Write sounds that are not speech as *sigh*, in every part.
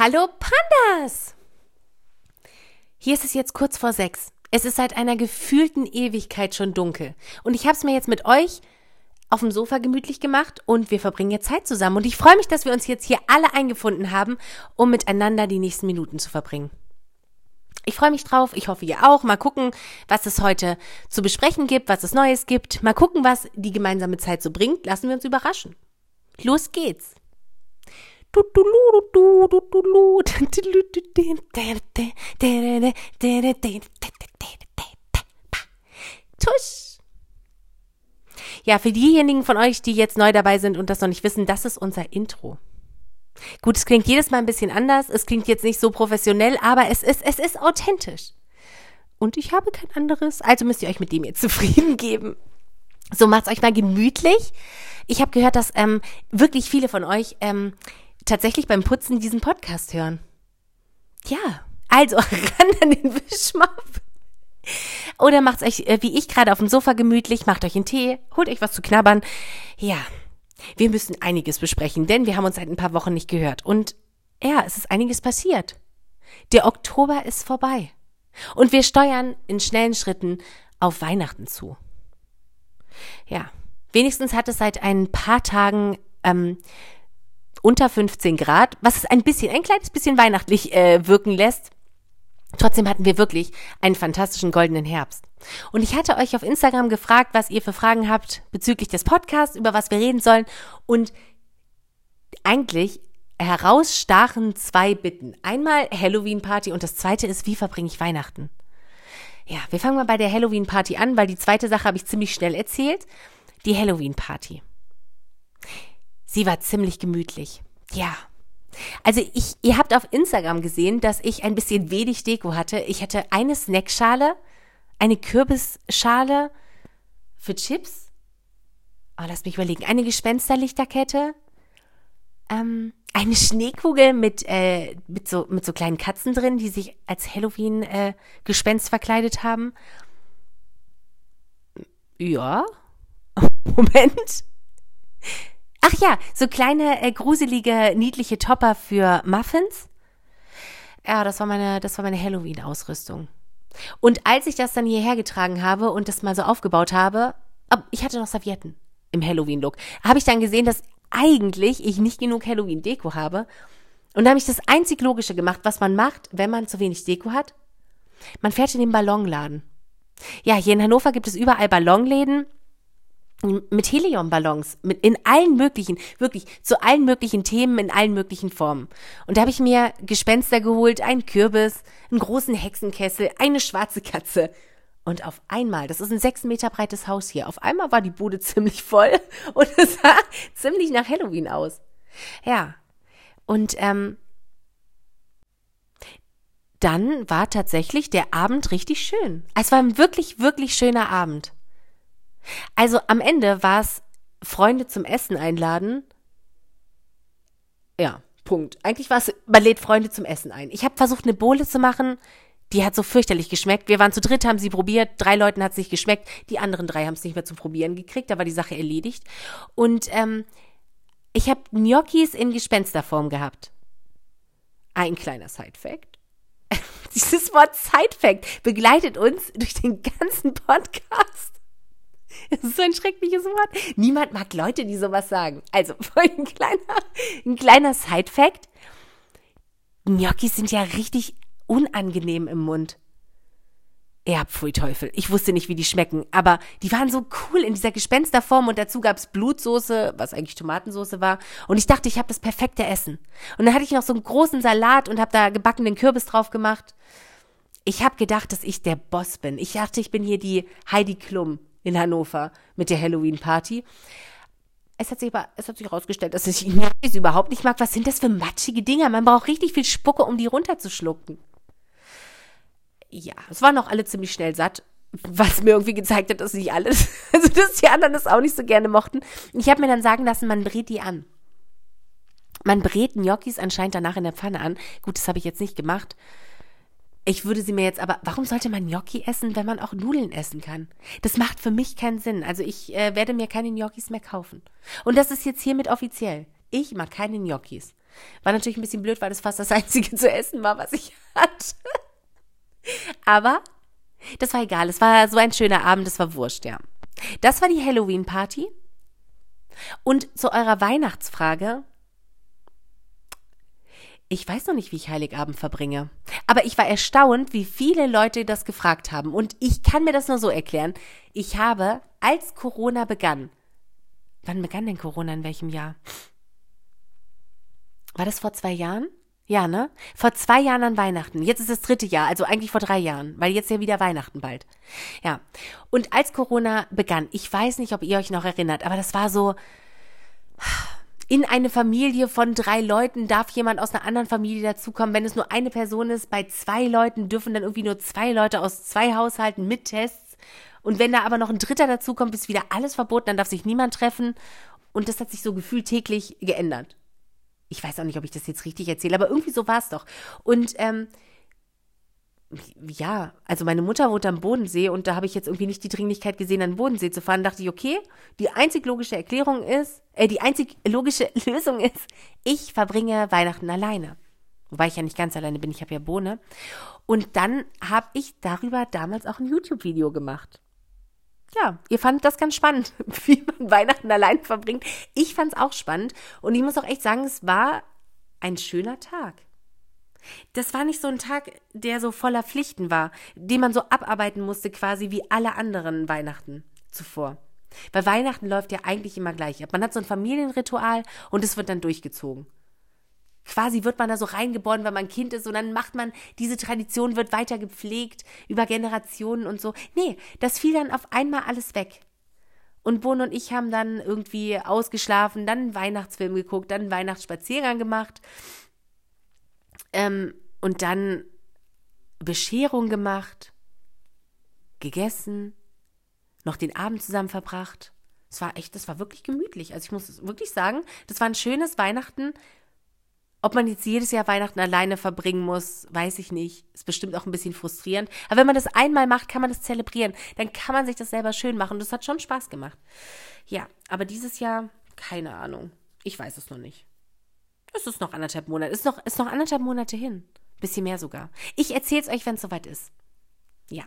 Hallo Pandas! Hier ist es jetzt kurz vor sechs. Es ist seit einer gefühlten Ewigkeit schon dunkel. Und ich habe es mir jetzt mit euch auf dem Sofa gemütlich gemacht und wir verbringen jetzt Zeit zusammen. Und ich freue mich, dass wir uns jetzt hier alle eingefunden haben, um miteinander die nächsten Minuten zu verbringen. Ich freue mich drauf. Ich hoffe, ihr auch. Mal gucken, was es heute zu besprechen gibt, was es Neues gibt. Mal gucken, was die gemeinsame Zeit so bringt. Lassen wir uns überraschen. Los geht's. Ja, für diejenigen von euch, die jetzt neu dabei sind und das noch nicht wissen, das ist unser Intro. Gut, es klingt jedes Mal ein bisschen anders, es klingt jetzt nicht so professionell, aber es ist, es ist authentisch. Und ich habe kein anderes, also müsst ihr euch mit dem jetzt *laughs* zufrieden geben. So macht's euch mal gemütlich. Ich habe gehört, dass ähm, wirklich viele von euch ähm, tatsächlich beim Putzen diesen Podcast hören. Ja, also *laughs* ran an den Wischmopp. Oder macht's euch, äh, wie ich gerade auf dem Sofa gemütlich, macht euch einen Tee, holt euch was zu knabbern. Ja, wir müssen einiges besprechen, denn wir haben uns seit ein paar Wochen nicht gehört. Und ja, es ist einiges passiert. Der Oktober ist vorbei. Und wir steuern in schnellen Schritten auf Weihnachten zu. Ja, wenigstens hat es seit ein paar Tagen ähm, unter 15 Grad, was es ein bisschen, ein kleines bisschen weihnachtlich äh, wirken lässt. Trotzdem hatten wir wirklich einen fantastischen goldenen Herbst. Und ich hatte euch auf Instagram gefragt, was ihr für Fragen habt bezüglich des Podcasts, über was wir reden sollen. Und eigentlich herausstachen zwei Bitten. Einmal Halloween-Party und das zweite ist, wie verbringe ich Weihnachten? Ja, wir fangen mal bei der Halloween-Party an, weil die zweite Sache habe ich ziemlich schnell erzählt. Die Halloween-Party. Sie war ziemlich gemütlich. Ja. Also ich, ihr habt auf Instagram gesehen, dass ich ein bisschen wenig Deko hatte. Ich hatte eine Snackschale, eine Kürbisschale für Chips. Oh, lass mich überlegen. Eine Gespensterlichterkette. Ähm, eine Schneekugel mit, äh, mit, so, mit so kleinen Katzen drin, die sich als Halloween-Gespenst äh, verkleidet haben. Ja. *laughs* Moment. Ach ja, so kleine, äh, gruselige, niedliche Topper für Muffins. Ja, das war meine, das war meine Halloween-Ausrüstung. Und als ich das dann hierher getragen habe und das mal so aufgebaut habe, ich hatte noch Servietten im Halloween-Look, habe ich dann gesehen, dass eigentlich ich nicht genug Halloween-Deko habe. Und da habe ich das einzig Logische gemacht, was man macht, wenn man zu wenig Deko hat. Man fährt in den Ballonladen. Ja, hier in Hannover gibt es überall Ballonläden mit Heliumballons, mit in allen möglichen, wirklich zu allen möglichen Themen, in allen möglichen Formen. Und da habe ich mir Gespenster geholt, einen Kürbis, einen großen Hexenkessel, eine schwarze Katze. Und auf einmal, das ist ein sechs Meter breites Haus hier, auf einmal war die Bude *laughs* ziemlich voll und es sah ziemlich nach Halloween aus. Ja. Und ähm, dann war tatsächlich der Abend richtig schön. Es war ein wirklich, wirklich schöner Abend. Also am Ende war es Freunde zum Essen einladen. Ja, Punkt. Eigentlich war es, man lädt Freunde zum Essen ein. Ich habe versucht, eine Bohle zu machen. Die hat so fürchterlich geschmeckt. Wir waren zu dritt, haben sie probiert. Drei Leuten hat es nicht geschmeckt. Die anderen drei haben es nicht mehr zum Probieren gekriegt. Da war die Sache erledigt. Und ähm, ich habe Gnocchis in Gespensterform gehabt. Ein kleiner Side-Fact. *laughs* Dieses Wort Side-Fact begleitet uns *laughs* durch den ganzen Podcast. *laughs* Das ist so ein schreckliches Wort. Niemand mag Leute, die sowas sagen. Also, *laughs* ein kleiner, ein kleiner Side-Fact. Gnocchis sind ja richtig unangenehm im Mund. Ja, pfui Teufel. Ich wusste nicht, wie die schmecken, aber die waren so cool in dieser Gespensterform und dazu gab's Blutsoße, was eigentlich Tomatensoße war. Und ich dachte, ich habe das perfekte Essen. Und dann hatte ich noch so einen großen Salat und habe da gebackenen Kürbis drauf gemacht. Ich habe gedacht, dass ich der Boss bin. Ich dachte, ich bin hier die Heidi Klum in Hannover mit der Halloween-Party. Es hat sich aber, es hat sich herausgestellt, dass ich es überhaupt nicht mag. Was sind das für matschige Dinger? Man braucht richtig viel Spucke, um die runterzuschlucken. Ja, es waren auch alle ziemlich schnell satt, was mir irgendwie gezeigt hat, dass nicht alles, *laughs* also dass die anderen das auch nicht so gerne mochten. Ich habe mir dann sagen lassen, man brät die an. Man brät Gnocchis anscheinend danach in der Pfanne an. Gut, das habe ich jetzt nicht gemacht. Ich würde sie mir jetzt aber, warum sollte man Gnocchi essen, wenn man auch Nudeln essen kann? Das macht für mich keinen Sinn. Also ich äh, werde mir keine Gnocchis mehr kaufen. Und das ist jetzt hiermit offiziell. Ich mag keine Gnocchis. War natürlich ein bisschen blöd, weil das fast das *laughs* einzige zu essen war, was ich hatte. Aber das war egal. Es war so ein schöner Abend, das war wurscht, ja. Das war die Halloween-Party. Und zu eurer Weihnachtsfrage. Ich weiß noch nicht, wie ich Heiligabend verbringe. Aber ich war erstaunt, wie viele Leute das gefragt haben. Und ich kann mir das nur so erklären. Ich habe, als Corona begann, wann begann denn Corona in welchem Jahr? War das vor zwei Jahren? Ja, ne? Vor zwei Jahren an Weihnachten. Jetzt ist das dritte Jahr, also eigentlich vor drei Jahren, weil jetzt ja wieder Weihnachten bald. Ja. Und als Corona begann, ich weiß nicht, ob ihr euch noch erinnert, aber das war so, in eine Familie von drei Leuten darf jemand aus einer anderen Familie dazukommen. Wenn es nur eine Person ist, bei zwei Leuten dürfen dann irgendwie nur zwei Leute aus zwei Haushalten mit Tests. Und wenn da aber noch ein Dritter dazukommt, ist wieder alles verboten, dann darf sich niemand treffen. Und das hat sich so gefühlt täglich geändert ich weiß auch nicht, ob ich das jetzt richtig erzähle, aber irgendwie so war es doch. Und ähm, ja, also meine Mutter wohnt am Bodensee und da habe ich jetzt irgendwie nicht die Dringlichkeit gesehen, an den Bodensee zu fahren. Da dachte ich, okay, die einzig logische Erklärung ist, äh, die einzig logische *laughs* Lösung ist, ich verbringe Weihnachten alleine. Wobei ich ja nicht ganz alleine bin, ich habe ja Bohne. Und dann habe ich darüber damals auch ein YouTube-Video gemacht ja, ihr fandet das ganz spannend, *laughs* wie man Weihnachten allein verbringt. Ich fand es auch spannend und ich muss auch echt sagen, es war ein schöner Tag. Das war nicht so ein Tag, der so voller Pflichten war, den man so abarbeiten musste, quasi wie alle anderen Weihnachten zuvor. Weil Weihnachten läuft ja eigentlich immer gleich ab. Man hat so ein Familienritual und es wird dann durchgezogen quasi wird man da so reingeboren, wenn man Kind ist und dann macht man, diese Tradition wird weiter gepflegt über Generationen und so. Nee, das fiel dann auf einmal alles weg. Und Bohn und ich haben dann irgendwie ausgeschlafen, dann einen Weihnachtsfilm geguckt, dann einen Weihnachtsspaziergang gemacht ähm, und dann Bescherung gemacht, gegessen, noch den Abend zusammen verbracht. Es war echt, das war wirklich gemütlich. Also ich muss wirklich sagen, das war ein schönes Weihnachten ob man jetzt jedes Jahr Weihnachten alleine verbringen muss, weiß ich nicht. Ist bestimmt auch ein bisschen frustrierend. Aber wenn man das einmal macht, kann man das zelebrieren. Dann kann man sich das selber schön machen. Das hat schon Spaß gemacht. Ja, aber dieses Jahr, keine Ahnung. Ich weiß es noch nicht. Es ist noch anderthalb Monate. Ist noch, ist noch anderthalb Monate hin. Bisschen mehr sogar. Ich erzähle es euch, wenn es soweit ist. Ja.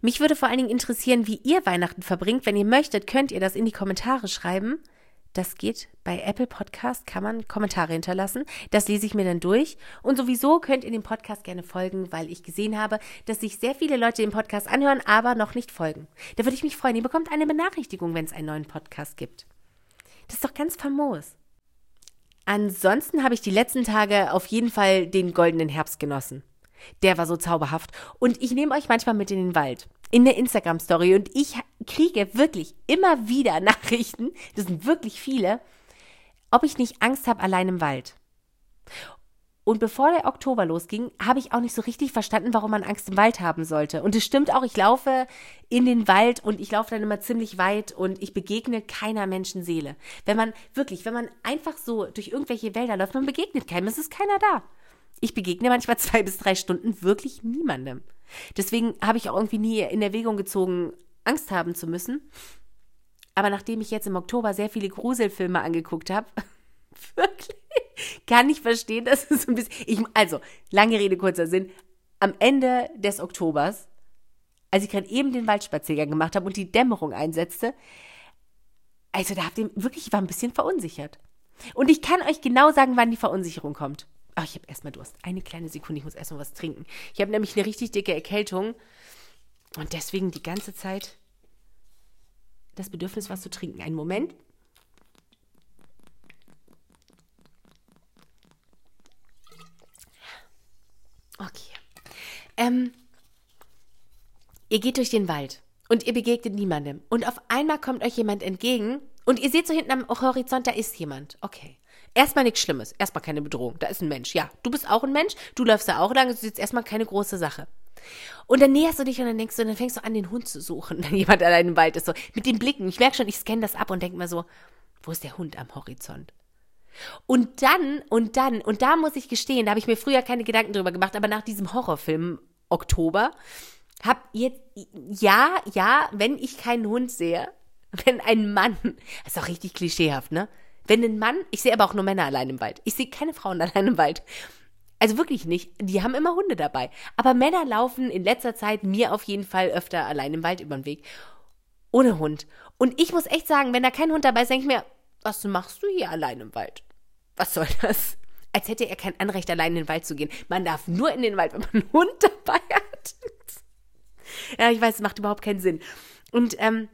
Mich würde vor allen Dingen interessieren, wie ihr Weihnachten verbringt. Wenn ihr möchtet, könnt ihr das in die Kommentare schreiben. Das geht bei Apple Podcast, kann man Kommentare hinterlassen. Das lese ich mir dann durch. Und sowieso könnt ihr dem Podcast gerne folgen, weil ich gesehen habe, dass sich sehr viele Leute den Podcast anhören, aber noch nicht folgen. Da würde ich mich freuen. Ihr bekommt eine Benachrichtigung, wenn es einen neuen Podcast gibt. Das ist doch ganz famos. Ansonsten habe ich die letzten Tage auf jeden Fall den goldenen Herbst genossen. Der war so zauberhaft. Und ich nehme euch manchmal mit in den Wald in der Instagram-Story und ich kriege wirklich immer wieder *laughs* Nachrichten, das sind wirklich viele, ob ich nicht Angst habe allein im Wald. Und bevor der Oktober losging, habe ich auch nicht so richtig verstanden, warum man Angst im Wald haben sollte. Und es stimmt auch, ich laufe in den Wald und ich laufe dann immer ziemlich weit und ich begegne keiner Menschenseele. Wenn man wirklich, wenn man einfach so durch irgendwelche Wälder läuft, man begegnet keinem, es ist keiner da. Ich begegne manchmal *laughs* zwei bis drei Stunden wirklich niemandem. Deswegen habe ich auch irgendwie nie in Erwägung gezogen, Angst haben zu müssen. Aber nachdem ich jetzt im Oktober sehr viele Gruselfilme angeguckt habe, *laughs* *laughs* wirklich, kann ich verstehen, dass es so ein bisschen. Ich, also, lange Rede, kurzer Sinn. Am Ende des Oktobers, als ich gerade eben den Waldspaziergang gemacht habe und die Dämmerung einsetzte, also da habt ihr wirklich, ich war ein bisschen verunsichert. Und ich kann euch genau sagen, wann die Verunsicherung kommt. Ach, ich habe erstmal Durst. Eine kleine Sekunde, ich muss erstmal was trinken. Ich habe nämlich eine richtig dicke Erkältung und deswegen die ganze Zeit das Bedürfnis, was zu trinken. Einen Moment. Okay. Ähm, ihr geht durch den Wald und ihr begegnet niemandem. Und auf einmal kommt euch jemand entgegen und ihr seht so hinten am Horizont, da ist jemand. Okay. Erstmal nichts Schlimmes, erstmal keine Bedrohung. Da ist ein Mensch. Ja, du bist auch ein Mensch, du läufst da auch lang, das ist jetzt erstmal keine große Sache. Und dann näherst du dich und dann denkst du, und dann fängst du an, den Hund zu suchen, *laughs* wenn jemand allein im Wald ist. So mit den Blicken. Ich merke schon, ich scanne das ab und denke mir so, wo ist der Hund am Horizont? Und dann, und dann, und da muss ich gestehen, da habe ich mir früher keine Gedanken drüber gemacht, aber nach diesem Horrorfilm Oktober, hab jetzt, ja, ja, wenn ich keinen Hund sehe, *laughs* wenn ein Mann, das ist auch richtig klischeehaft, ne? Wenn ein Mann, ich sehe aber auch nur Männer allein im Wald. Ich sehe keine Frauen *laughs* allein im Wald. Also wirklich nicht. Die haben immer Hunde dabei. Aber Männer laufen in letzter Zeit mir auf jeden Fall öfter allein im Wald über den Weg. Ohne Hund. Und ich muss echt sagen, wenn da kein Hund dabei ist, denke ich mir, was machst du hier allein im Wald? Was soll das? Als hätte er kein Anrecht, allein in den Wald zu gehen. Man darf nur in den Wald, wenn man einen Hund dabei hat. ja, ich weiß, es macht überhaupt keinen Sinn. Und, ähm,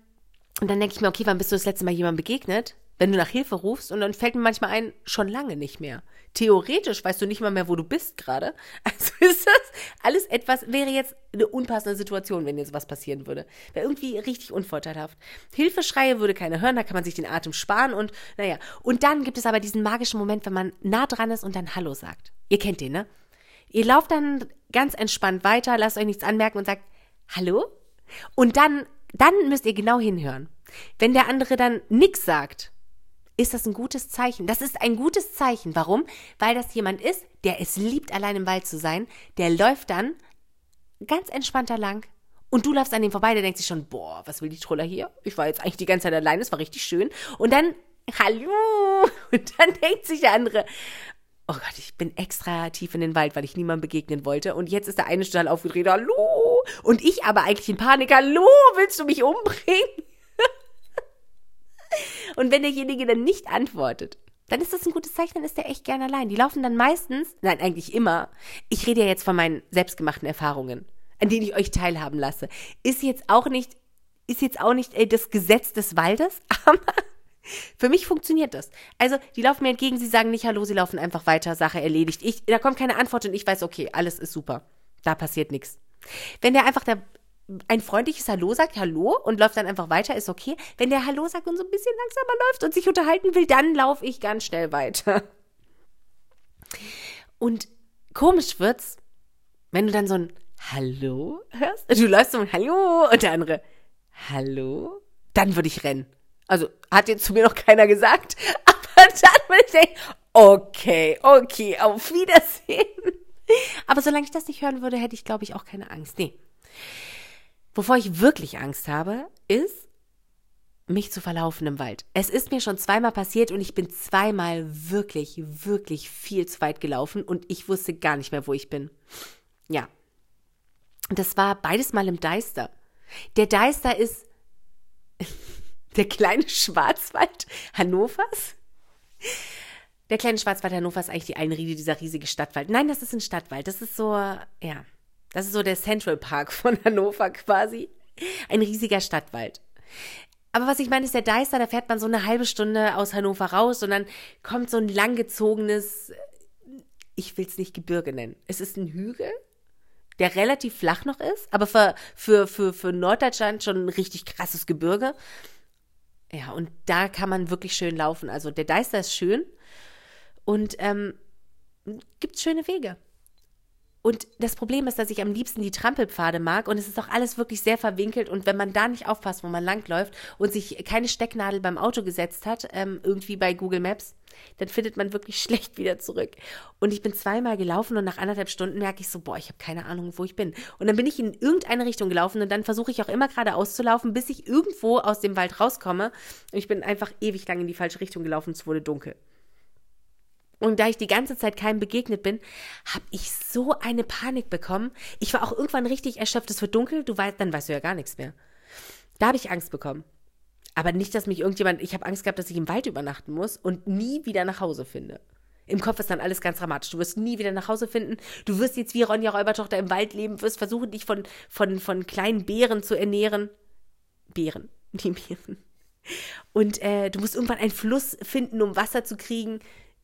und dann denke ich mir, okay, wann bist du das letzte Mal jemandem begegnet? wenn du nach Hilfe rufst und dann fällt mir manchmal ein, schon lange nicht mehr. Theoretisch weißt du nicht mal mehr, wo du bist gerade. Ist das alles etwas, wäre jetzt eine unpassende Situation, wenn jetzt was passieren würde. Wäre irgendwie richtig unvorteilhaft. Hilfeschreie würde keiner hören, da kann man sich den Atem sparen und naja. Und dann gibt es aber diesen magischen Moment, wenn man nah dran ist und dann Hallo sagt. Ihr kennt den, ne? Ihr lauft dann ganz entspannt weiter, lasst euch nichts anmerken und sagt Hallo. Und dann, dann müsst ihr genau hinhören. Wenn der andere dann nix sagt, ist das ein gutes Zeichen. Das ist ein gutes Zeichen. Warum? Weil das jemand ist, der es liebt, allein im Wald zu sein. Der läuft dann ganz entspannter lang. Und du läufst an ihm vorbei, der denkt sich schon, boah, was will die Troller hier? Ich war jetzt eigentlich die ganze Zeit allein, es war richtig schön. Und dann, hallo! *laughs* Und dann denkt sich der andere, oh Gott, ich bin extra tief in den Wald, weil ich niemandem begegnen wollte. Und jetzt ist der eine total aufgedreht, hallo! Und ich aber eigentlich in Panik, hallo, willst du mich umbringen? Und wenn derjenige dann nicht antwortet, dann ist das ein gutes Zeichen, dann ist der echt gern allein. Die laufen dann meistens, nein, eigentlich immer. Ich rede ja jetzt von meinen selbstgemachten Erfahrungen, an denen ich euch teilhaben lasse. Ist jetzt auch nicht, ist jetzt auch nicht ey, das Gesetz des Waldes, *laughs* aber für mich funktioniert das. Also, die laufen mir entgegen, sie sagen nicht Hallo, sie laufen einfach weiter, Sache erledigt. Ich, da kommt keine Antwort und ich weiß, okay, alles ist super. Da passiert nichts. Wenn der einfach da ein freundliches Hallo sagt, Hallo und läuft dann einfach weiter, ist okay. Wenn der Hallo sagt und so ein bisschen langsamer läuft und sich unterhalten will, dann laufe ich ganz schnell weiter. Und komisch wird's, wenn du dann so ein Hallo hörst. Du läufst so ein Hallo und der andere Hallo. Dann würde ich rennen. Also hat jetzt zu mir noch keiner gesagt, *laughs* aber dann würde ich denken, okay, okay, auf Wiedersehen. Aber solange ich das nicht hören würde, hätte ich, glaube ich, auch keine Angst. Nee. Wovor ich wirklich Angst habe, ist, mich zu verlaufen im Wald. Es ist mir schon zweimal passiert und ich bin zweimal wirklich, wirklich viel zu weit gelaufen und ich wusste gar nicht mehr, wo ich bin. Ja. Das war beides mal im Deister. Der Deister ist *laughs* der kleine Schwarzwald Hannovers. Der kleine Schwarzwald Hannovers ist eigentlich die Einriede dieser riesige Stadtwald. Nein, das ist ein Stadtwald. Das ist so, ja, das ist so der Central Park *laughs* von Hannover quasi. Ein riesiger Stadtwald. Aber was ich meine, ist der Deister, da fährt man so eine halbe Stunde aus Hannover raus und dann kommt so ein langgezogenes, ich will es nicht Gebirge nennen. Es ist ein Hügel, der relativ flach noch ist, aber für, für, für, für Norddeutschland schon ein richtig krasses Gebirge. Ja, und da kann man wirklich schön laufen. Also der Deister ist schön und ähm, gibt schöne Wege. Und das Problem ist, dass ich am liebsten die Trampelpfade mag und es ist auch alles wirklich sehr verwinkelt und wenn man da nicht aufpasst, wo man langläuft und sich keine Stecknadel beim Auto gesetzt hat, ähm, irgendwie bei Google Maps, dann findet man wirklich *laughs* schlecht wieder zurück. Und ich bin zweimal gelaufen und nach anderthalb Stunden merke ich so, boah, ich habe keine Ahnung, wo ich bin. Und dann bin ich in irgendeine Richtung gelaufen und dann versuche ich auch immer geradeaus zu laufen, bis ich irgendwo aus dem Wald rauskomme. Und ich bin einfach ewig lang in die falsche Richtung gelaufen, es wurde dunkel. Und da ich die ganze Zeit keinem begegnet bin, habe ich so eine Panik bekommen. Ich war auch irgendwann richtig erschöpft. Es wird dunkel, du weißt, dann weißt du ja gar nichts mehr. Da habe ich Angst bekommen. Aber nicht, dass mich irgendjemand, ich habe Angst gehabt, dass ich im Wald übernachten muss und nie wieder nach Hause finde. Im Kopf ist dann alles ganz dramatisch. Du wirst nie wieder nach Hause finden. Du wirst jetzt wie Ronja Räubertochter im Wald leben, wirst versuchen, dich von, von, von kleinen Bären zu ernähren. Bären, die Bären. Und äh, du musst irgendwann einen Fluss finden, um Wasser zu kriegen.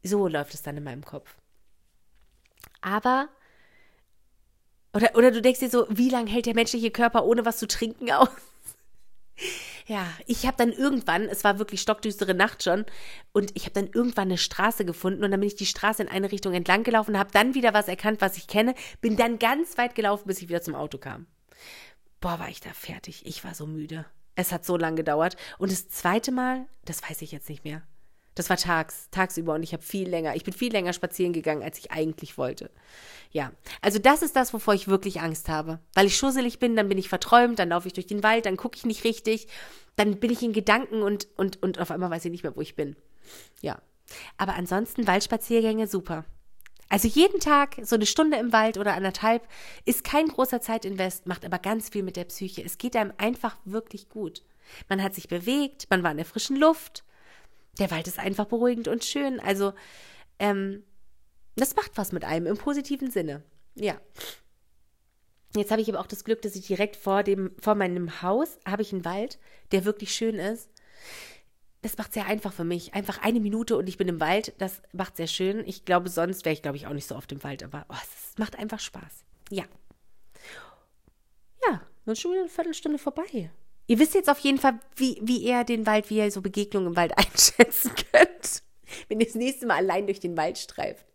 So läuft es dann in meinem Kopf. Aber, oder, oder du denkst dir so, wie lange hält der menschliche Körper ohne was zu trinken aus? *laughs* Ja, ich habe dann irgendwann, es war wirklich stockdüstere Nacht schon, und ich habe dann irgendwann eine Straße gefunden und dann bin ich die Straße in eine Richtung entlang gelaufen, habe dann wieder was erkannt, was ich kenne, bin dann ganz weit gelaufen, bis ich wieder zum Auto kam. Boah, war ich da fertig. Ich war so müde. Es hat so lange gedauert. Und das zweite Mal, das weiß ich jetzt nicht mehr. Das war tags, tagsüber und ich habe viel länger, ich bin viel länger spazieren gegangen, als ich eigentlich wollte. Ja, also das ist das, wovor ich wirklich Angst habe. Weil ich schusselig bin, dann bin ich verträumt, dann laufe ich durch den Wald, dann gucke ich nicht richtig, dann bin ich in Gedanken und, und, und auf einmal weiß ich nicht mehr, wo ich bin. Ja. Aber ansonsten Waldspaziergänge super. Also jeden Tag so eine Stunde im Wald oder anderthalb ist kein großer Zeitinvest, macht aber ganz viel mit der Psyche. Es geht einem einfach wirklich gut. Man hat sich bewegt, man war in der frischen Luft. Der Wald ist einfach beruhigend und schön. Also, ähm, das macht was mit einem im positiven Sinne. Ja. Jetzt habe ich aber auch das Glück, dass ich direkt vor dem, vor meinem Haus habe ich einen Wald, der wirklich schön ist das macht sehr einfach für mich. Einfach eine Minute und ich bin im Wald. Das macht sehr schön. Ich glaube, sonst wäre ich, glaube ich, auch nicht so oft im Wald. Aber oh, es macht einfach Spaß. Ja. Ja, nun schon wieder eine Viertelstunde vorbei. Ihr wisst jetzt auf jeden Fall, wie, wie ihr den Wald, wie ihr so Begegnungen im Wald *laughs* einschätzen könnt. Wenn ihr das nächste Mal allein durch den Wald streift.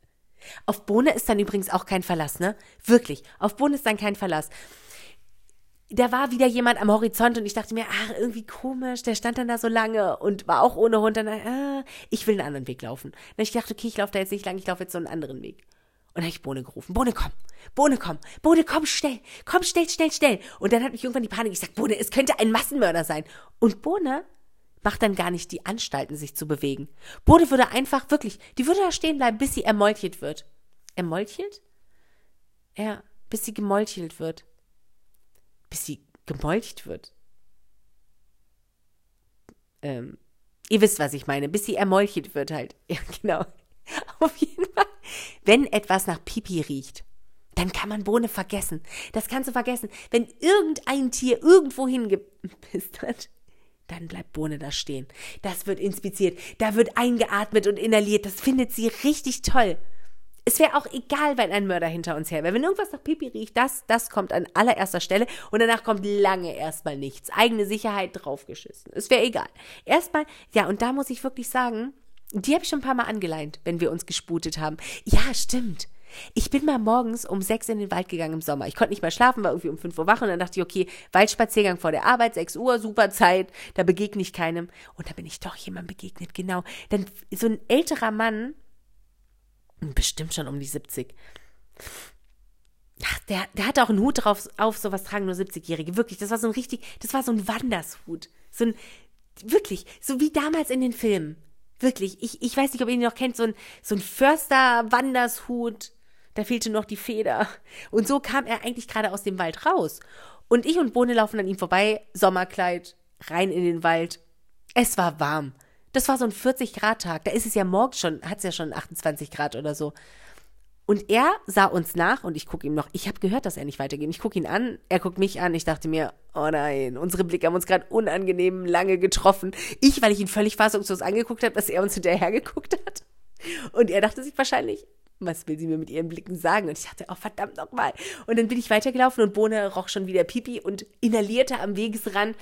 Auf Bohne ist dann übrigens auch kein Verlass, ne? Wirklich. Auf Bohne ist dann kein Verlass da war wieder jemand am Horizont und ich dachte mir, ach, irgendwie komisch, der stand dann da so lange und war auch ohne Hund. Dann, ah, ich will einen anderen Weg laufen. Dann ich dachte, okay, ich laufe da jetzt nicht lang, ich laufe jetzt so einen anderen Weg. Und dann habe ich Bohne gerufen. Bohne, komm. Bohne, komm. Bohne, komm, schnell. Komm, schnell, schnell, schnell. Und dann hat mich irgendwann die Panik gesagt, Bohne, es könnte ein Massenmörder sein. Und Bohne macht dann gar nicht die Anstalten, sich zu bewegen. Bohne würde einfach wirklich, die würde da stehen bleiben, bis sie ermolchelt wird. Ermolchelt? Ja, bis sie gemolchelt wird bis sie gemolcht wird. Ähm, ihr wisst, was ich meine, bis sie ermolchelt wird halt. *laughs* Ja, genau. Auf jeden Fall. Wenn etwas nach Pipi riecht, dann kann man Bohne vergessen. Das kannst du vergessen. Wenn irgendein Tier irgendwo hingepisst hat, dann bleibt Bohne da stehen. Das wird inspiziert, da wird eingeatmet und inhaliert. Das findet sie richtig toll es wäre auch egal, wenn ein Mörder hinter uns her wäre. Wenn irgendwas nach Pipi riecht, das, das kommt an allererster Stelle und danach kommt lange erstmal nichts. Eigene Sicherheit draufgeschissen. Es wäre egal. Erstmal, ja, und da muss ich wirklich sagen, die habe ich schon ein paar Mal angeleint, wenn wir uns gesputet haben. Ja, stimmt. Ich bin mal morgens um sechs in den Wald gegangen im Sommer. Ich konnte nicht mehr schlafen, war irgendwie um fünf Uhr wach und dann dachte ich, okay, Waldspaziergang vor der Arbeit, sechs Uhr, super Zeit, da begegne ich keinem. Und da bin ich doch jemandem begegnet, genau. Dann so ein älterer Mann, bestimmt schon um die 70. Ach, der, der hatte auch einen Hut drauf, auf, sowas tragen nur 70-Jährige. Wirklich, das war so ein richtig, das war so ein Wandershut. So ein, wirklich, so wie damals in den Filmen. Wirklich, ich, ich weiß nicht, ob ihr ihn noch kennt, so ein, so ein Förster-Wandershut. Da fehlte noch die Feder. Und so kam er eigentlich gerade aus dem Wald raus. Und ich und Bohne laufen an ihm vorbei, Sommerkleid, rein in den Wald. Es war warm. Das war so ein 40-Grad-Tag. Da ist es ja morgens schon, hat es ja schon 28 Grad oder so. Und er sah uns nach und ich gucke ihm noch. Ich habe gehört, dass er nicht weitergeht. Ich gucke ihn an, er guckt mich an. Ich dachte mir, oh nein, unsere Blicke haben uns gerade unangenehm lange getroffen. Ich, weil ich ihn völlig fassungslos angeguckt habe, dass er uns hinterher geguckt hat. Und er dachte sich wahrscheinlich, was will sie mir mit ihren Blicken sagen? Und ich dachte, oh verdammt nochmal. Und dann bin ich weitergelaufen und Bohne roch schon wieder Pipi und inhalierte am Wegesrand.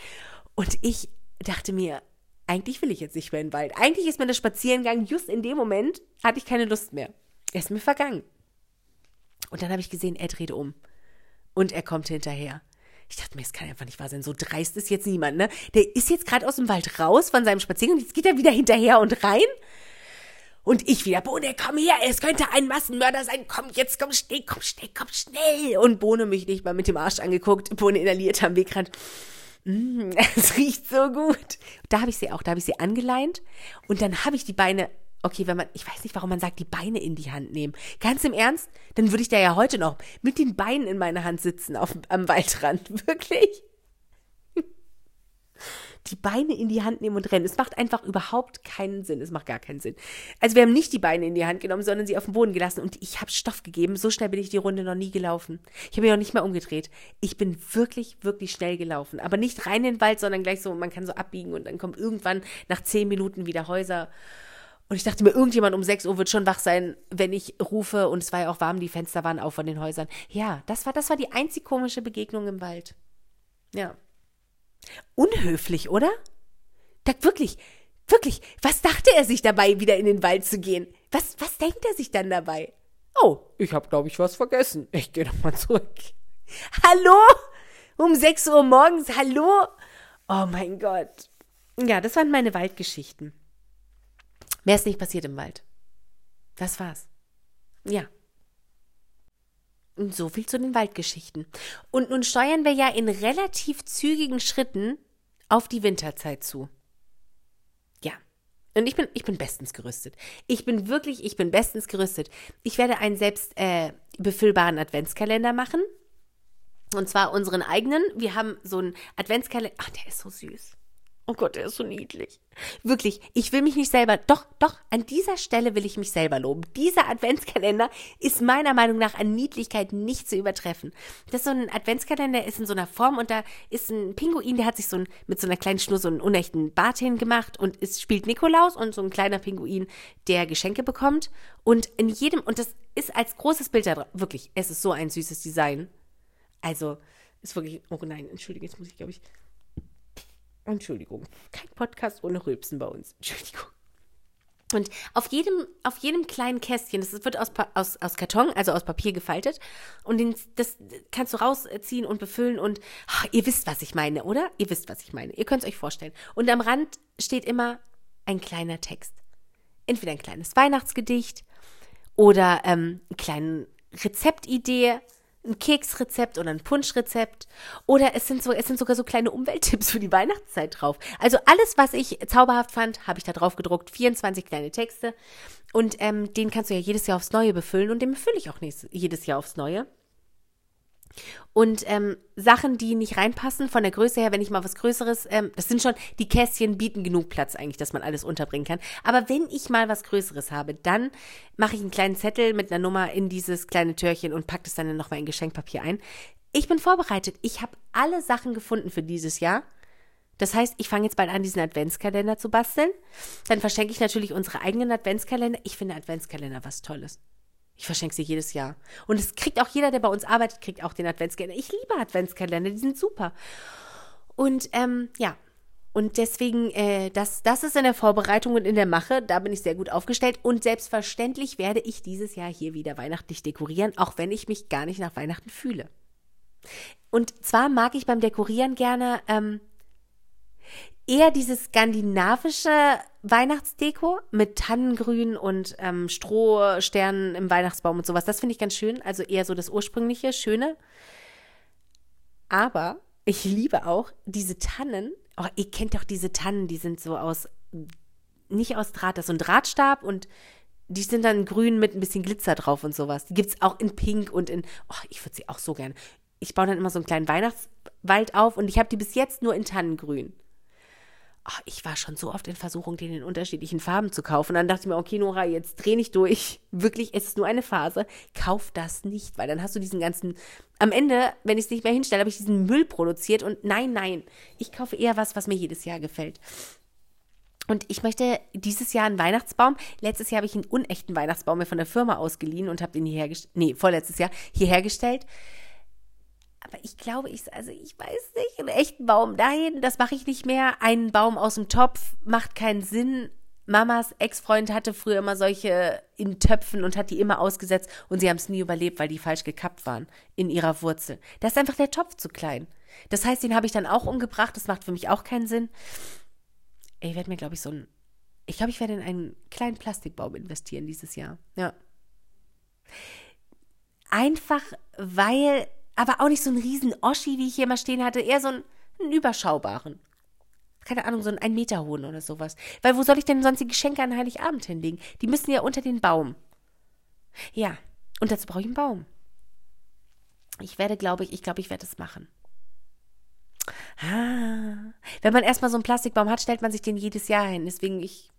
Und ich dachte mir, eigentlich will ich jetzt nicht mehr in den Wald. Eigentlich ist mir der Spazierengang, just in dem Moment hatte ich keine Lust mehr. Er ist mir vergangen. Und dann habe ich gesehen, er dreht um. Und er kommt hinterher. Ich dachte mir, es kann einfach nicht wahr sein. So dreist ist jetzt niemand, ne? Der ist jetzt gerade aus dem Wald raus von seinem Spaziergang. Jetzt geht er wieder hinterher und rein. Und ich wieder, Bohne, komm her, es könnte ein Massenmörder sein. Komm, jetzt komm schnell, komm schnell, komm schnell. Und Bohne mich nicht mal mit dem Arsch angeguckt. Bohne inhaliert am Wegrand mm, *laughs* es riecht so gut. Da habe ich sie auch, da habe ich sie angeleint und dann habe ich die Beine, okay, wenn man, ich weiß nicht, warum man sagt, die Beine in die Hand nehmen. Ganz im Ernst, dann würde ich da ja heute noch mit den Beinen in meiner Hand sitzen auf, am Waldrand. *laughs* Wirklich? die Beine in die Hand nehmen und rennen. Es macht einfach überhaupt keinen Sinn. Es macht gar keinen Sinn. Also wir haben nicht die Beine in die Hand genommen, sondern sie auf den Boden gelassen und ich habe Stoff gegeben. So schnell bin ich die Runde noch nie gelaufen. Ich habe mich auch nicht mehr umgedreht. Ich bin wirklich, wirklich schnell gelaufen. Aber nicht rein in den Wald, sondern gleich so, man kann so abbiegen und dann kommt irgendwann nach zehn Minuten wieder Häuser. Und ich dachte mir, irgendjemand um 6 Uhr wird schon wach sein, wenn ich rufe. Und es war ja auch warm, die Fenster waren auf von den Häusern. Ja, das war, das war die einzig komische Begegnung im Wald. Ja. Unhöflich, oder? Da wirklich, wirklich, was dachte er sich dabei, wieder in den Wald zu gehen? Was, was denkt er sich dann dabei? Oh, ich habe, glaube ich, was vergessen. Ich gehe nochmal zurück. Hallo? Um 6 Uhr morgens, hallo? Oh mein Gott. Ja, das waren meine Waldgeschichten. Mehr ist nicht passiert im Wald. Das war's. Ja. Und so viel zu den Waldgeschichten. Und nun steuern wir ja in relativ zügigen Schritten auf die Winterzeit zu. Ja. Und ich bin, ich bin bestens gerüstet. Ich bin wirklich, ich bin bestens gerüstet. Ich werde einen selbst äh, befüllbaren Adventskalender machen. Und zwar unseren eigenen. Wir haben so einen Adventskalender. Ach, der ist so süß. Oh Gott, der ist so niedlich. Wirklich, ich will mich nicht selber, doch, doch, an dieser Stelle will ich mich selber loben. Dieser Adventskalender ist meiner Meinung nach an Niedlichkeit nicht zu übertreffen. Das ist so ein Adventskalender, ist in so einer Form und da ist ein Pinguin, der hat sich so ein, mit so einer kleinen Schnur so einen unechten Bart hingemacht und es spielt Nikolaus und so ein kleiner Pinguin, der Geschenke bekommt. Und in jedem, und das ist als großes Bild da drauf, wirklich, es ist so ein süßes Design. Also, ist wirklich, oh nein, entschuldige, jetzt muss ich, glaube ich, Entschuldigung, kein Podcast ohne Rülpsen bei uns. Entschuldigung. Und auf jedem, auf jedem kleinen Kästchen, das wird aus, aus, aus Karton, also aus Papier gefaltet, und den, das kannst du rausziehen und befüllen und ach, ihr wisst, was ich meine, oder? Ihr wisst, was ich meine. Ihr könnt es euch vorstellen. Und am Rand steht immer ein kleiner Text. Entweder ein kleines Weihnachtsgedicht oder ähm, eine kleine Rezeptidee ein Keksrezept oder ein Punschrezept oder es sind so es sind sogar so kleine Umwelttipps für die Weihnachtszeit drauf. Also alles, was ich zauberhaft fand, habe ich da drauf gedruckt. 24 kleine Texte und ähm, den kannst du ja jedes Jahr aufs Neue befüllen und den befülle ich auch nächstes, jedes Jahr aufs Neue. Und ähm, Sachen, die nicht reinpassen, von der Größe her, wenn ich mal was Größeres, ähm, das sind schon, die Kästchen bieten genug Platz eigentlich, dass man alles unterbringen kann. Aber wenn ich mal was Größeres habe, dann mache ich einen kleinen Zettel mit einer Nummer in dieses kleine Türchen und packe das dann nochmal in Geschenkpapier ein. Ich bin vorbereitet. Ich habe alle Sachen gefunden für dieses Jahr. Das heißt, ich fange jetzt bald an, diesen Adventskalender zu basteln. Dann verschenke ich natürlich unsere eigenen Adventskalender. Ich finde Adventskalender was Tolles. Ich verschenke sie jedes Jahr. Und es kriegt auch jeder, der bei uns arbeitet, kriegt auch den Adventskalender. Ich liebe Adventskalender, die sind super. Und ähm, ja, und deswegen, äh, das, das ist in der Vorbereitung und in der Mache. Da bin ich sehr gut aufgestellt. Und selbstverständlich werde ich dieses Jahr hier wieder weihnachtlich dekorieren, auch wenn ich mich gar nicht nach Weihnachten fühle. Und zwar mag ich beim Dekorieren gerne ähm, eher diese skandinavische Weihnachtsdeko mit Tannengrün und ähm, Strohsternen im Weihnachtsbaum und sowas. Das finde ich ganz schön. Also eher so das ursprüngliche, schöne. Aber ich liebe auch diese Tannen. Oh, ihr kennt doch diese Tannen, die sind so aus, nicht aus Draht, das ist so ein Drahtstab und die sind dann grün mit ein bisschen Glitzer drauf und sowas. Die gibt es auch in Pink und in, oh, ich würde sie auch so gerne. Ich baue dann immer so einen kleinen Weihnachtswald auf und ich habe die bis jetzt nur in Tannengrün ach, ich war schon so oft in Versuchung, den in unterschiedlichen Farben zu kaufen. Und dann dachte ich mir, okay, Nora, jetzt dreh nicht durch. *laughs* Wirklich, es ist nur eine Phase. Kauf das nicht, weil dann hast du diesen ganzen. Am Ende, wenn ich es nicht mehr hinstelle, habe ich diesen Müll produziert. Und nein, nein, ich kaufe eher was, was mir jedes Jahr gefällt. Und ich möchte dieses Jahr einen Weihnachtsbaum. Letztes Jahr habe ich einen unechten Weihnachtsbaum mir von der Firma ausgeliehen und habe den hierher. Nee, vorletztes Jahr hierher gestellt. Aber ich glaube, ich, also ich weiß nicht, einen echten Baum dahin, das mache ich nicht mehr. Einen Baum aus dem Topf macht keinen Sinn. Mamas Ex-Freund hatte früher immer solche in Töpfen und hat die immer ausgesetzt und sie haben es nie überlebt, weil die falsch gekappt waren in ihrer Wurzel. Da ist einfach der Topf zu klein. Das heißt, den habe ich dann auch umgebracht. Das macht für mich auch keinen Sinn. Ich werde mir, glaube ich, so ein. Ich glaube, ich werde in einen kleinen Plastikbaum investieren dieses Jahr. Ja. Einfach, weil aber auch nicht so ein riesen Oschi, wie ich hier mal stehen hatte, eher so einen, einen überschaubaren. Keine Ahnung, so einen ein Meter hohen oder sowas. Weil wo soll ich denn sonst die Geschenke an Heiligabend hinlegen? Die müssen ja unter den Baum. Ja, und dazu brauche ich einen Baum. Ich werde, glaube ich, ich glaube, ich werde es machen. Ah, wenn man erstmal so einen Plastikbaum hat, stellt man sich den jedes Jahr hin. Deswegen, ich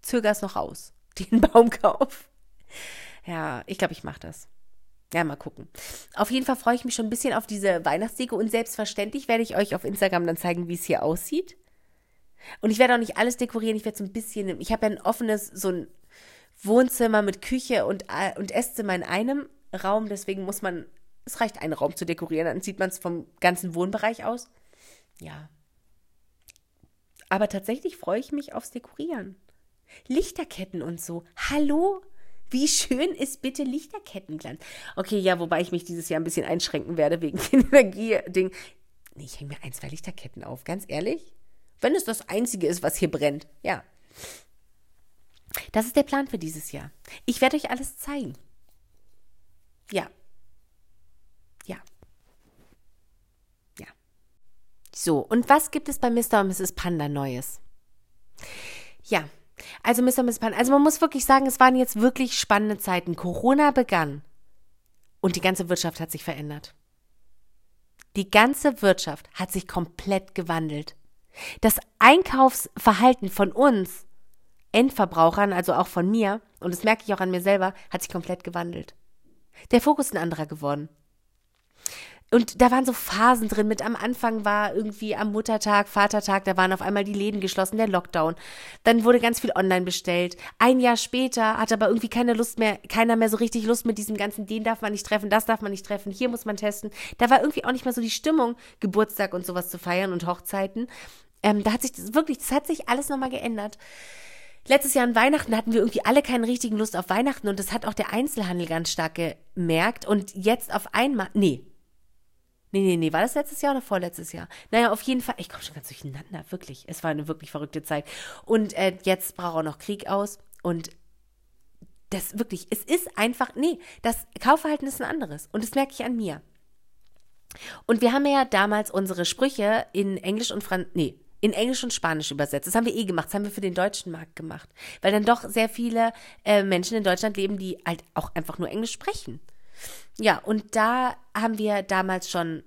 zögere es noch aus, *laughs* den Baumkauf. Ja, ich glaube, ich mache das. Ja, mal gucken. Auf jeden Fall freue ich mich schon ein bisschen auf diese Weihnachtsdeko und selbstverständlich werde ich euch auf Instagram dann zeigen, wie es hier aussieht. Und ich werde auch nicht alles dekorieren, ich werde so ein bisschen, ich habe ja ein offenes, so ein Wohnzimmer mit Küche und, äh, und Esszimmer in einem Raum, deswegen muss man, es reicht einen Raum zu dekorieren, dann sieht man es vom ganzen Wohnbereich aus. Ja. Aber tatsächlich freue ich mich aufs Dekorieren. Lichterketten und so. Hallo? Wie schön ist bitte Lichterkettenglanz? Okay, ja, wobei ich mich dieses Jahr ein bisschen einschränken werde wegen dem *laughs* Energieding. Nee, ich hänge mir ein, zwei Lichterketten auf, ganz ehrlich. Wenn es das Einzige ist, was hier brennt. Ja. Das ist der Plan für dieses Jahr. Ich werde euch alles zeigen. Ja. Ja. Ja. So, und was gibt es bei Mr. und Mrs. Panda Neues? Ja, Also, Mr. Miss Pan, also man muss wirklich sagen, es waren jetzt wirklich spannende Zeiten. Corona begann und die ganze Wirtschaft hat sich verändert. Die ganze Wirtschaft hat sich komplett gewandelt. Das Einkaufsverhalten von uns, Endverbrauchern, also auch von mir, und das merke ich auch an mir selber, hat sich komplett gewandelt. Der Fokus ist ein anderer geworden. Und da waren so Phasen drin. Mit am Anfang war irgendwie am Muttertag, Vatertag, da waren auf einmal die Läden geschlossen, der Lockdown. Dann wurde ganz viel online bestellt. Ein Jahr später hat aber irgendwie keine Lust mehr, keiner mehr so richtig Lust mit diesem ganzen, den darf man nicht treffen, das darf man nicht treffen, hier muss man testen. Da war irgendwie auch nicht mehr so die Stimmung, Geburtstag und sowas zu feiern und Hochzeiten. Ähm, da hat sich das wirklich, das hat sich alles nochmal geändert. Letztes Jahr an Weihnachten hatten wir irgendwie alle keine richtigen Lust auf Weihnachten und das hat auch der Einzelhandel ganz stark gemerkt. Und jetzt auf einmal, nee, Nee, nee, nee, war das letztes Jahr oder vorletztes Jahr? Naja, auf jeden Fall, ich komme schon ganz durcheinander, wirklich. Es war eine wirklich verrückte Zeit. Und äh, jetzt braucht auch noch Krieg aus und das wirklich, es ist einfach, nee, das Kaufverhalten ist ein anderes und das merke ich an mir. Und wir haben ja damals unsere Sprüche in Englisch und Franz, nee, in Englisch und Spanisch übersetzt. Das haben wir eh gemacht. Das haben wir für den deutschen Markt gemacht. Weil dann doch sehr viele äh, Menschen in Deutschland leben, die halt auch einfach nur Englisch sprechen. Ja, und da haben wir damals schon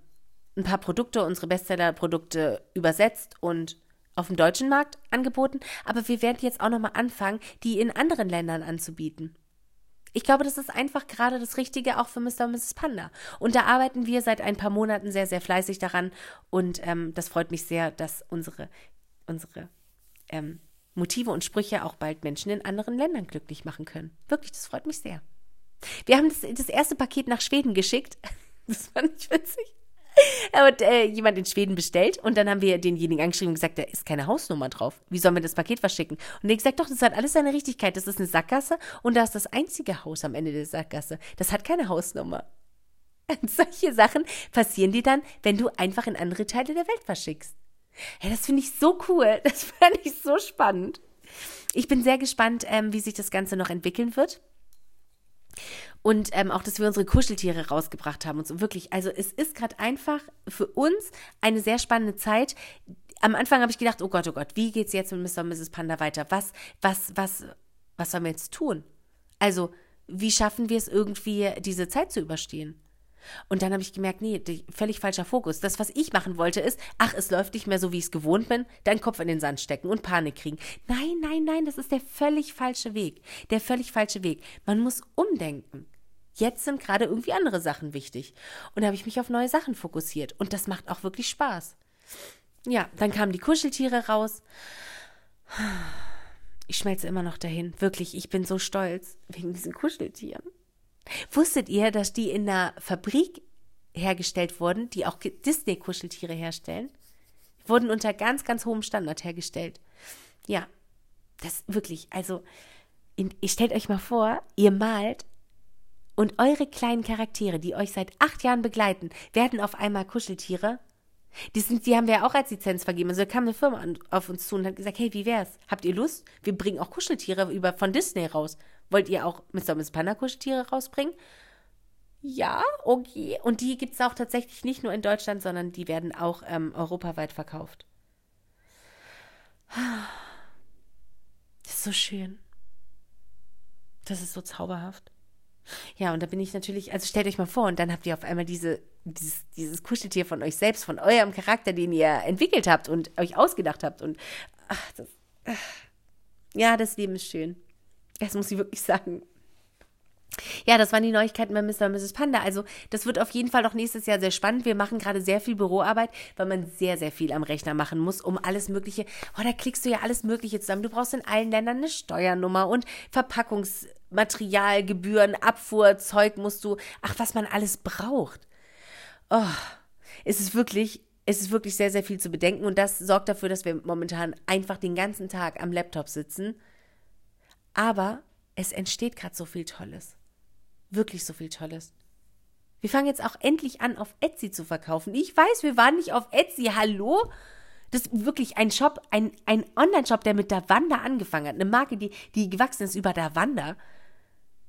ein paar Produkte, unsere Bestseller-Produkte übersetzt und auf dem deutschen Markt angeboten, aber wir werden jetzt auch nochmal anfangen, die in anderen Ländern anzubieten. Ich glaube, das ist einfach gerade das Richtige auch für Mr. und Mrs. Panda. Und da arbeiten wir seit ein paar Monaten sehr, sehr fleißig daran. Und ähm, das freut mich sehr, dass unsere, unsere ähm, Motive und Sprüche auch bald Menschen in anderen Ländern glücklich machen können. Wirklich, das freut mich sehr. Wir haben das, das erste Paket nach Schweden geschickt. *laughs* Das fand ich witzig. Und äh, jemand in Schweden bestellt und dann haben wir denjenigen angeschrieben und gesagt, da ist keine Hausnummer drauf. Wie sollen wir das Paket verschicken? Und der gesagt, doch, das hat alles seine Richtigkeit. Das ist eine Sackgasse und da ist das einzige Haus am Ende der Sackgasse. Das hat keine Hausnummer. *laughs* Und solche Sachen passieren dir dann, wenn du einfach in andere Teile der Welt verschickst. Ja, das finde ich so cool. Das *laughs* fand ich so spannend. Ich bin sehr gespannt, ähm, wie sich das Ganze noch entwickeln wird. Und ähm, auch, dass wir unsere Kuscheltiere rausgebracht haben und so. Wirklich, also es ist gerade einfach für uns eine sehr spannende Zeit. Am Anfang habe ich gedacht, oh Gott, oh Gott, wie geht's jetzt mit Mr. und Mrs. Panda weiter? Was, was, was, was sollen wir jetzt tun? Also, wie schaffen wir es irgendwie, diese Zeit zu überstehen? Und dann habe ich gemerkt, nee, völlig falscher Fokus. Das, was ich machen wollte, ist, ach, es läuft nicht mehr so, wie ich es gewohnt bin, deinen Kopf in den Sand stecken und Panik kriegen. Nein, nein, nein, das ist der völlig falsche Weg. Der völlig falsche Weg. Man muss umdenken. Jetzt sind gerade irgendwie andere Sachen wichtig. Und da habe ich mich auf neue Sachen fokussiert. Und das macht auch wirklich Spaß. Ja, dann kamen die Kuscheltiere raus. Ich schmelze immer noch dahin. Wirklich, ich bin so stolz wegen diesen Kuscheltieren. Wusstet ihr, dass die in einer Fabrik hergestellt wurden, die auch Disney-Kuscheltiere herstellen? Wurden unter ganz, ganz hohem Standard hergestellt. Ja, das wirklich, also, in, stellt euch mal vor, ihr malt und eure kleinen Charaktere, die euch seit acht Jahren begleiten, werden auf einmal Kuscheltiere. Die, sind, die haben wir ja auch als Lizenz vergeben. Also da kam eine Firma an, auf uns zu und hat gesagt, hey, wie wär's? Habt ihr Lust? Wir bringen auch Kuscheltiere über, von Disney raus. Wollt ihr auch Mr. Miss Panda Kuscheltiere rausbringen? Ja, okay. Und die gibt es auch tatsächlich nicht nur in Deutschland, sondern die werden auch ähm, europaweit verkauft. Das ist so schön. Das ist so zauberhaft. Ja, und da bin ich natürlich, also stellt euch mal vor, und dann habt ihr auf einmal diese, dieses, dieses Kuscheltier von euch selbst, von eurem Charakter, den ihr entwickelt habt und euch ausgedacht habt. Und ach, das, ach. ja, das Leben ist schön. Das muss ich wirklich sagen. Ja, das waren die Neuigkeiten bei Mr. und Mrs. Panda. Also, das wird auf jeden Fall auch nächstes Jahr sehr spannend. Wir machen gerade sehr viel Büroarbeit, weil man sehr, sehr viel am Rechner machen muss, um alles Mögliche. Oh, da klickst du ja alles Mögliche zusammen. Du brauchst in allen Ländern eine Steuernummer und Verpackungsmaterialgebühren, Abfuhr, Zeug musst du. Ach, was man alles braucht. Oh, es ist wirklich. Es ist wirklich sehr, sehr viel zu bedenken und das sorgt dafür, dass wir momentan einfach den ganzen Tag am Laptop sitzen. Aber es entsteht gerade so viel Tolles wirklich so viel Tolles. Wir fangen jetzt auch endlich an, auf Etsy zu verkaufen. Ich weiß, wir waren nicht auf Etsy. Hallo? Das ist wirklich ein Shop, ein, ein Online-Shop, der mit Davanda angefangen hat. Eine Marke, die, die gewachsen ist über Davanda.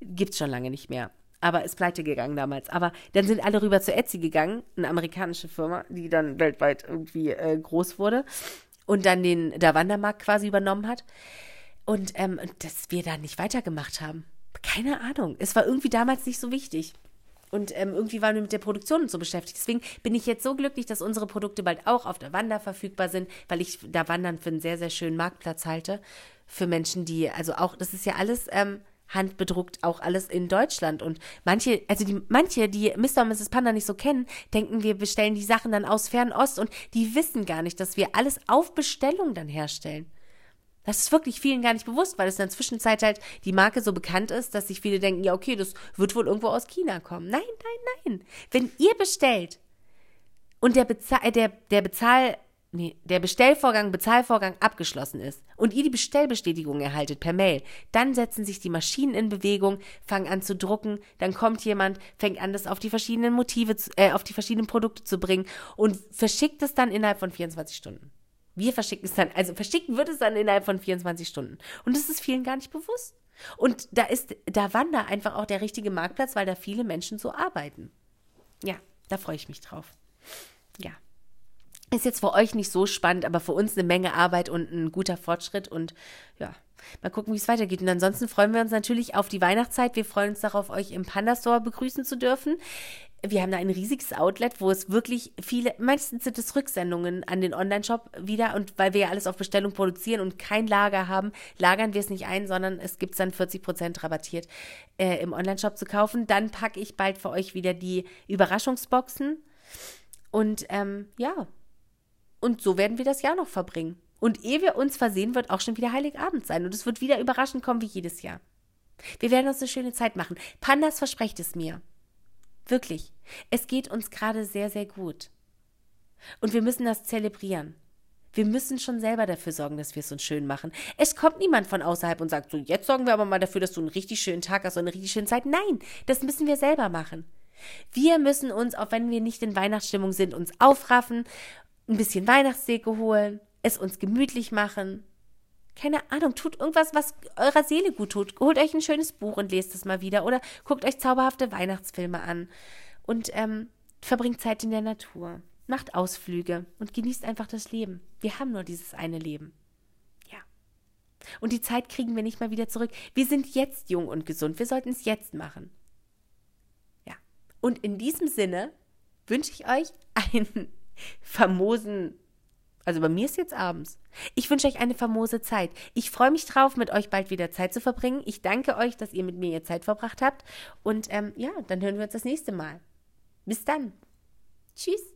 Gibt es schon lange nicht mehr. Aber ist pleite gegangen damals. Aber dann sind alle rüber zu Etsy gegangen, eine amerikanische Firma, die dann weltweit irgendwie äh, groß wurde und dann den Davanda-Markt quasi übernommen hat. Und ähm, dass wir da nicht weitergemacht haben. Keine Ahnung. Es war irgendwie damals nicht so wichtig. Und ähm, irgendwie waren wir mit der Produktion und so beschäftigt. Deswegen bin ich jetzt so glücklich, dass unsere Produkte bald auch auf der Wander verfügbar sind, weil ich da Wandern für einen sehr, sehr schönen Marktplatz halte. Für Menschen, die, also auch, das ist ja alles ähm, handbedruckt, auch alles in Deutschland. Und manche, also die, manche, die Mr. und Mrs. Panda nicht so kennen, denken, wir bestellen die Sachen dann aus Fernost und die wissen gar nicht, dass wir alles auf Bestellung dann herstellen. Das ist wirklich vielen gar nicht bewusst, weil es in der Zwischenzeit halt die Marke so bekannt ist, dass sich viele denken, ja, okay, das wird wohl irgendwo aus China kommen. Nein, nein, nein. Wenn ihr bestellt und der, Bezahl, äh, der, der Bezahl, nee, der Bestellvorgang, Bezahlvorgang abgeschlossen ist und ihr die Bestellbestätigung erhaltet per Mail, dann setzen sich die Maschinen in Bewegung, fangen an zu drucken, dann kommt jemand, fängt an, das auf die verschiedenen Motive, äh, auf die verschiedenen Produkte zu bringen und verschickt es dann innerhalb von 24 Stunden. Wir verschicken es dann, also verschicken wird es dann innerhalb von 24 Stunden. Und das ist vielen gar nicht bewusst. Und da ist, da Wander einfach auch der richtige Marktplatz, weil da viele Menschen so arbeiten. Ja, da freue ich mich drauf. Ja. Ist jetzt für euch nicht so spannend, aber für uns eine Menge Arbeit und ein guter Fortschritt und ja, mal gucken, wie es weitergeht. Und ansonsten freuen wir uns natürlich auf die Weihnachtszeit. Wir freuen uns darauf, euch im Panda Store begrüßen zu dürfen wir haben da ein riesiges Outlet, wo es wirklich viele, meistens sind es Rücksendungen an den Online-Shop wieder und weil wir ja alles auf Bestellung produzieren und kein Lager haben, lagern wir es nicht ein, sondern es gibt dann 40 Prozent rabattiert äh, im Online-Shop zu kaufen. Dann packe ich bald für euch wieder die Überraschungsboxen und ähm, ja, und so werden wir das Jahr noch verbringen. Und ehe wir uns versehen, wird auch schon wieder Heiligabend sein und es wird wieder überraschend kommen wie jedes Jahr. Wir werden uns eine schöne Zeit machen. Pandas versprecht es mir. Wirklich. Es geht uns gerade sehr, sehr gut. Und wir müssen das zelebrieren. Wir müssen schon selber dafür sorgen, dass wir es uns schön machen. Es kommt niemand von außerhalb und sagt so, jetzt sorgen wir aber mal dafür, dass du einen richtig schönen Tag hast und eine richtig schöne Zeit. Nein, das müssen wir selber machen. Wir müssen uns, auch wenn wir nicht in Weihnachtsstimmung sind, uns aufraffen, ein bisschen Weihnachtsdeko holen, es uns gemütlich machen, keine Ahnung, tut irgendwas, was eurer Seele gut tut. Holt euch ein schönes Buch und lest es mal wieder oder guckt euch zauberhafte Weihnachtsfilme an und ähm, verbringt Zeit in der Natur. Macht Ausflüge und genießt einfach das Leben. Wir haben nur dieses eine Leben. Ja. Und die Zeit kriegen wir nicht mal wieder zurück. Wir sind jetzt jung und gesund. Wir sollten es jetzt machen. Ja. Und in diesem Sinne wünsche ich euch einen *laughs* famosen also bei mir ist jetzt abends. Ich wünsche euch eine famose Zeit. Ich freue mich drauf, mit euch bald wieder Zeit zu verbringen. Ich danke euch, dass ihr mit mir ihr Zeit verbracht habt. Und ähm, ja, dann hören wir uns das nächste Mal. Bis dann. Tschüss.